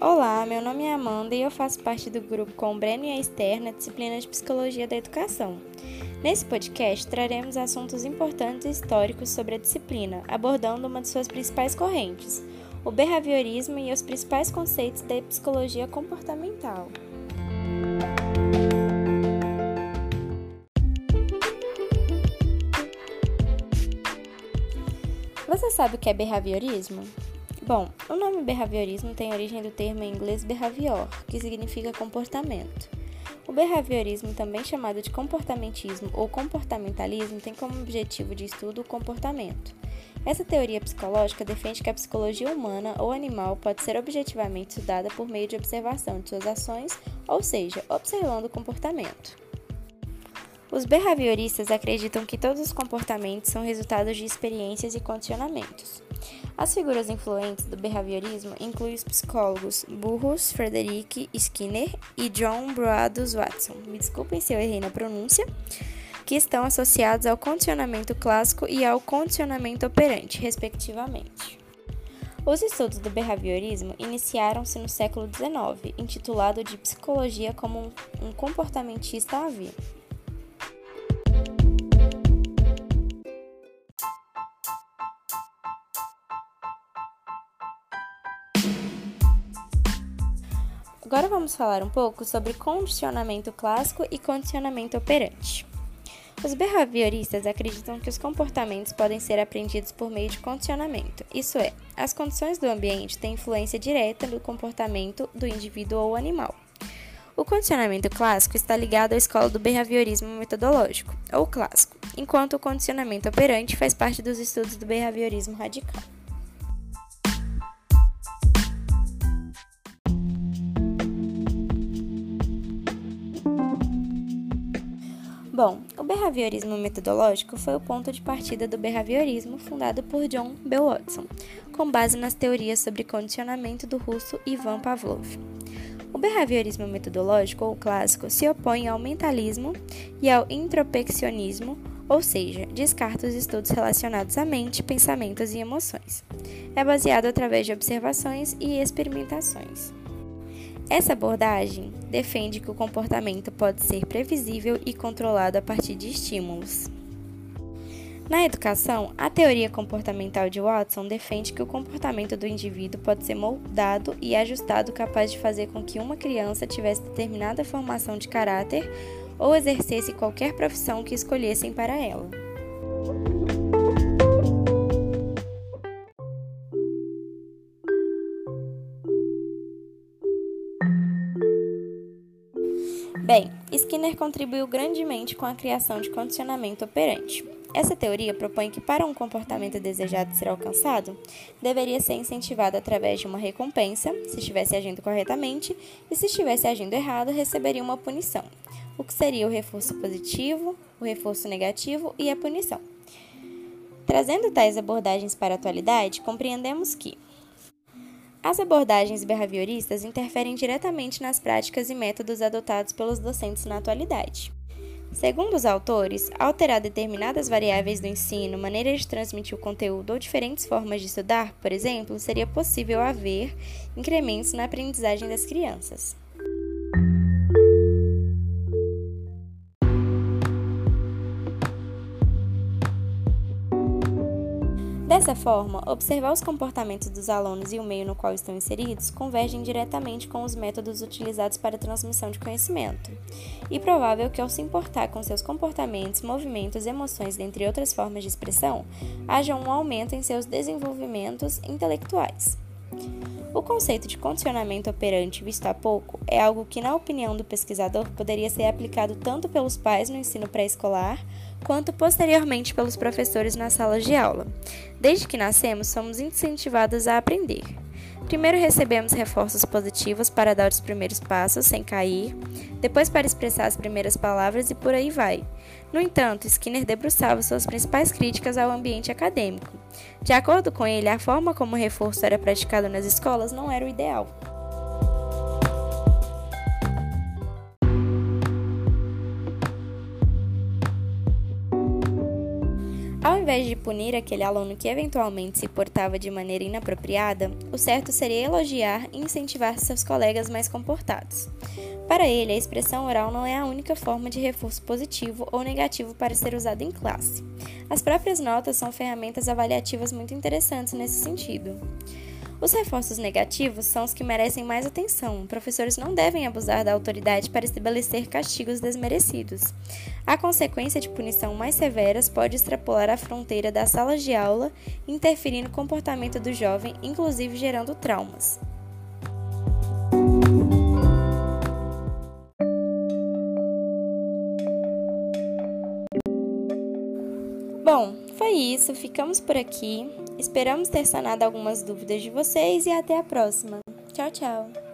Olá, meu nome é Amanda e eu faço parte do grupo com o Breno e a Esther na disciplina de Psicologia da Educação. Nesse podcast, traremos assuntos importantes e históricos sobre a disciplina, abordando uma de suas principais correntes, o behaviorismo e os principais conceitos da psicologia comportamental. Você sabe o que é behaviorismo? Bom, o nome behaviorismo tem origem do termo em inglês behavior, que significa comportamento. O behaviorismo, também chamado de comportamentismo ou comportamentalismo, tem como objetivo de estudo o comportamento. Essa teoria psicológica defende que a psicologia humana ou animal pode ser objetivamente estudada por meio de observação de suas ações, ou seja, observando o comportamento. Os behavioristas acreditam que todos os comportamentos são resultados de experiências e condicionamentos. As figuras influentes do behaviorismo incluem os psicólogos Burroughs, Frederick Skinner e John Broadus Watson. Me desculpem se eu errei na pronúncia. Que estão associados ao condicionamento clássico e ao condicionamento operante, respectivamente. Os estudos do behaviorismo iniciaram-se no século XIX, intitulado de Psicologia como um comportamentista à Agora vamos falar um pouco sobre condicionamento clássico e condicionamento operante. Os behavioristas acreditam que os comportamentos podem ser aprendidos por meio de condicionamento, isso é, as condições do ambiente têm influência direta no comportamento do indivíduo ou animal. O condicionamento clássico está ligado à escola do behaviorismo metodológico, ou clássico, enquanto o condicionamento operante faz parte dos estudos do behaviorismo radical. Bom, o behaviorismo metodológico foi o ponto de partida do behaviorismo fundado por John Bell Watson, com base nas teorias sobre condicionamento do russo Ivan Pavlov. O behaviorismo metodológico ou clássico se opõe ao mentalismo e ao introspeccionismo, ou seja, descarta os estudos relacionados à mente, pensamentos e emoções. É baseado através de observações e experimentações. Essa abordagem defende que o comportamento pode ser previsível e controlado a partir de estímulos. Na educação, a teoria comportamental de Watson defende que o comportamento do indivíduo pode ser moldado e ajustado capaz de fazer com que uma criança tivesse determinada formação de caráter ou exercesse qualquer profissão que escolhessem para ela. Bem, Skinner contribuiu grandemente com a criação de condicionamento operante. Essa teoria propõe que para um comportamento desejado ser alcançado, deveria ser incentivado através de uma recompensa, se estivesse agindo corretamente, e se estivesse agindo errado, receberia uma punição, o que seria o reforço positivo, o reforço negativo e a punição. Trazendo tais abordagens para a atualidade, compreendemos que as abordagens behavioristas interferem diretamente nas práticas e métodos adotados pelos docentes na atualidade. Segundo os autores, alterar determinadas variáveis do ensino, maneira de transmitir o conteúdo ou diferentes formas de estudar, por exemplo, seria possível haver incrementos na aprendizagem das crianças. Dessa forma, observar os comportamentos dos alunos e o meio no qual estão inseridos convergem diretamente com os métodos utilizados para a transmissão de conhecimento. E provável que, ao se importar com seus comportamentos, movimentos, emoções, dentre outras formas de expressão, haja um aumento em seus desenvolvimentos intelectuais. O conceito de condicionamento operante visto há pouco é algo que, na opinião do pesquisador, poderia ser aplicado tanto pelos pais no ensino pré-escolar quanto posteriormente pelos professores nas salas de aula. Desde que nascemos, somos incentivados a aprender. Primeiro recebemos reforços positivos para dar os primeiros passos sem cair, depois para expressar as primeiras palavras e por aí vai. No entanto, Skinner debruçava suas principais críticas ao ambiente acadêmico. De acordo com ele, a forma como o reforço era praticado nas escolas não era o ideal. Invés de punir aquele aluno que eventualmente se portava de maneira inapropriada, o certo seria elogiar e incentivar seus colegas mais comportados. Para ele, a expressão oral não é a única forma de reforço positivo ou negativo para ser usado em classe. As próprias notas são ferramentas avaliativas muito interessantes nesse sentido. Os reforços negativos são os que merecem mais atenção. Professores não devem abusar da autoridade para estabelecer castigos desmerecidos. A consequência de punição mais severas pode extrapolar a fronteira das salas de aula, interferir no comportamento do jovem, inclusive gerando traumas. Isso, ficamos por aqui. Esperamos ter sanado algumas dúvidas de vocês e até a próxima. Tchau, tchau!